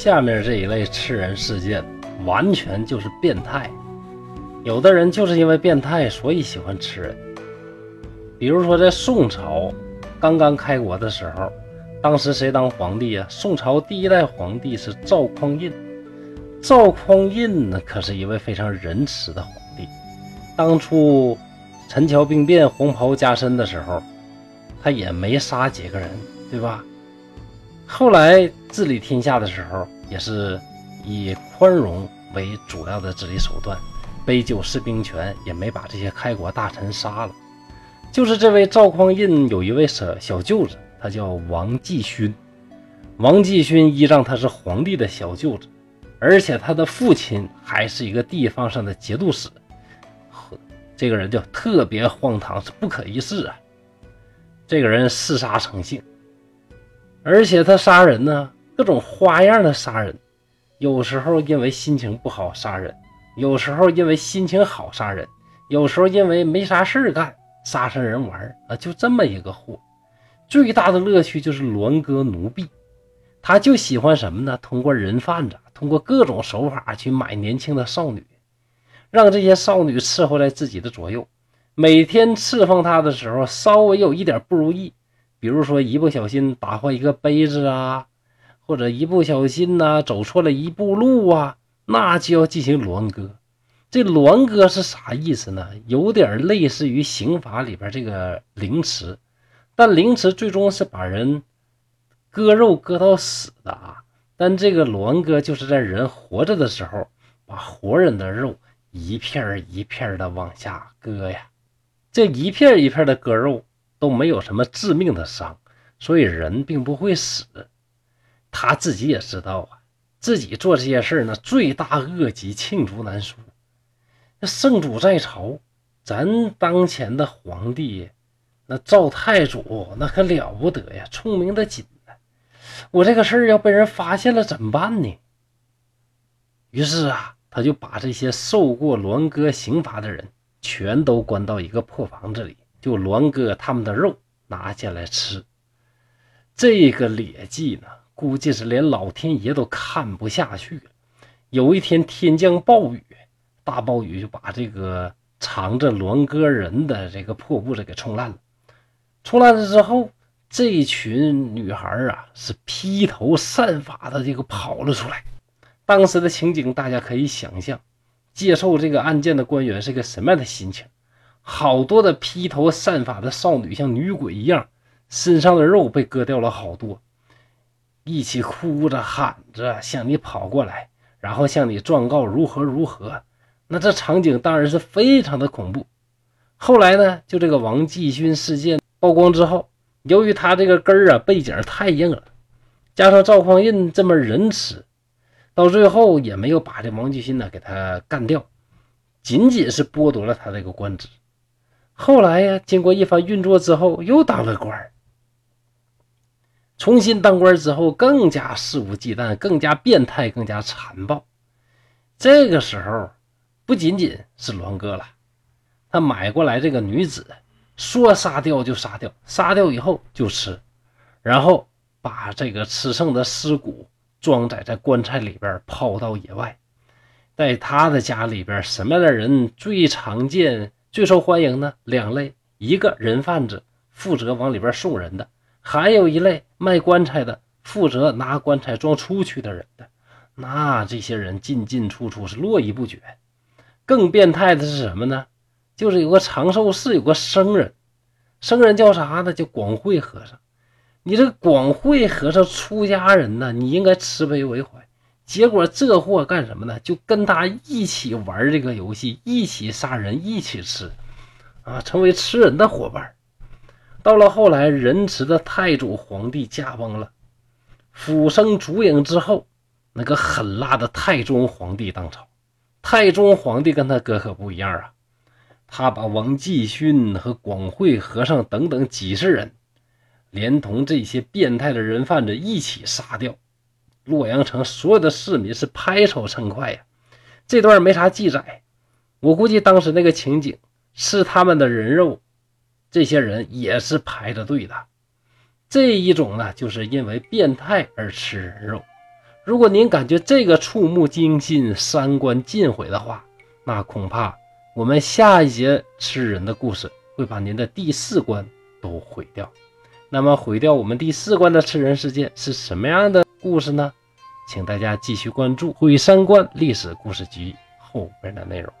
下面这一类吃人事件，完全就是变态。有的人就是因为变态，所以喜欢吃人。比如说，在宋朝刚刚开国的时候，当时谁当皇帝呀？宋朝第一代皇帝是赵匡胤。赵匡胤呢，可是一位非常仁慈的皇帝。当初陈桥兵变、黄袍加身的时候，他也没杀几个人，对吧？后来治理天下的时候，也是以宽容为主要的治理手段，杯酒释兵权，也没把这些开国大臣杀了。就是这位赵匡胤有一位小小舅子，他叫王继勋。王继勋依仗他是皇帝的小舅子，而且他的父亲还是一个地方上的节度使，这个人就特别荒唐，是不可一世啊！这个人嗜杀成性。而且他杀人呢，各种花样的杀人，有时候因为心情不好杀人，有时候因为心情好杀人，有时候因为没啥事干杀杀人玩啊，就这么一个货。最大的乐趣就是栾割奴婢，他就喜欢什么呢？通过人贩子，通过各种手法去买年轻的少女，让这些少女伺候在自己的左右，每天侍奉他的时候，稍微有一点不如意。比如说，一不小心打坏一个杯子啊，或者一不小心呢走错了一步路啊，那就要进行栾割。这栾割是啥意思呢？有点类似于刑法里边这个凌迟，但凌迟最终是把人割肉割到死的啊。但这个栾割就是在人活着的时候，把活人的肉一片一片的往下割呀。这一片一片的割肉。都没有什么致命的伤，所以人并不会死。他自己也知道啊，自己做这些事呢，罪大恶极，罄竹难书。那圣主在朝，咱当前的皇帝，那赵太祖那可了不得呀，聪明的紧呢。我这个事儿要被人发现了怎么办呢？于是啊，他就把这些受过栾哥刑罚的人，全都关到一个破房子里。就栾哥他们的肉拿下来吃，这个劣迹呢，估计是连老天爷都看不下去了。有一天天降暴雨，大暴雨就把这个藏着栾哥人的这个破布子给冲烂了。冲烂了之后，这群女孩啊是披头散发的这个跑了出来。当时的情景大家可以想象，接受这个案件的官员是个什么样的心情。好多的披头散发的少女像女鬼一样，身上的肉被割掉了好多，一起哭着喊着向你跑过来，然后向你状告如何如何。那这场景当然是非常的恐怖。后来呢，就这个王继勋事件曝光之后，由于他这个根儿啊背景太硬了，加上赵匡胤这么仁慈，到最后也没有把这王继勋呢给他干掉，仅仅是剥夺了他这个官职。后来呀，经过一番运作之后，又当了官。重新当官之后，更加肆无忌惮，更加变态，更加残暴。这个时候，不仅仅是栾哥了，他买过来这个女子，说杀掉就杀掉，杀掉以后就吃，然后把这个吃剩的尸骨装载在棺材里边，抛到野外。在他的家里边，什么样的人最常见？最受欢迎呢，两类，一个人贩子负责往里边送人的，还有一类卖棺材的，负责拿棺材装出去的人的。那这些人进进出出是络绎不绝。更变态的是什么呢？就是有个长寿寺有个僧人，僧人叫啥呢？叫广慧和尚。你这广慧和尚出家人呢，你应该慈悲为怀。结果这货干什么呢？就跟他一起玩这个游戏，一起杀人，一起吃，啊，成为吃人的伙伴。到了后来，仁慈的太祖皇帝驾崩了，俯生烛影之后，那个狠辣的太宗皇帝当朝。太宗皇帝跟他哥可不一样啊，他把王继勋和广惠和尚等等几十人，连同这些变态的人贩子一起杀掉。洛阳城所有的市民是拍手称快呀。这段没啥记载。我估计当时那个情景吃他们的人肉这些人也是排着队的。这一种呢就是因为变态而吃人肉。如果您感觉这个触目惊心三观尽毁的话那恐怕我们下一节吃人的故事会把您的第四关都毁掉。那么毁掉我们第四关的吃人事件是什么样的故事呢？请大家继续关注《毁三观历史故事局》后边的内容。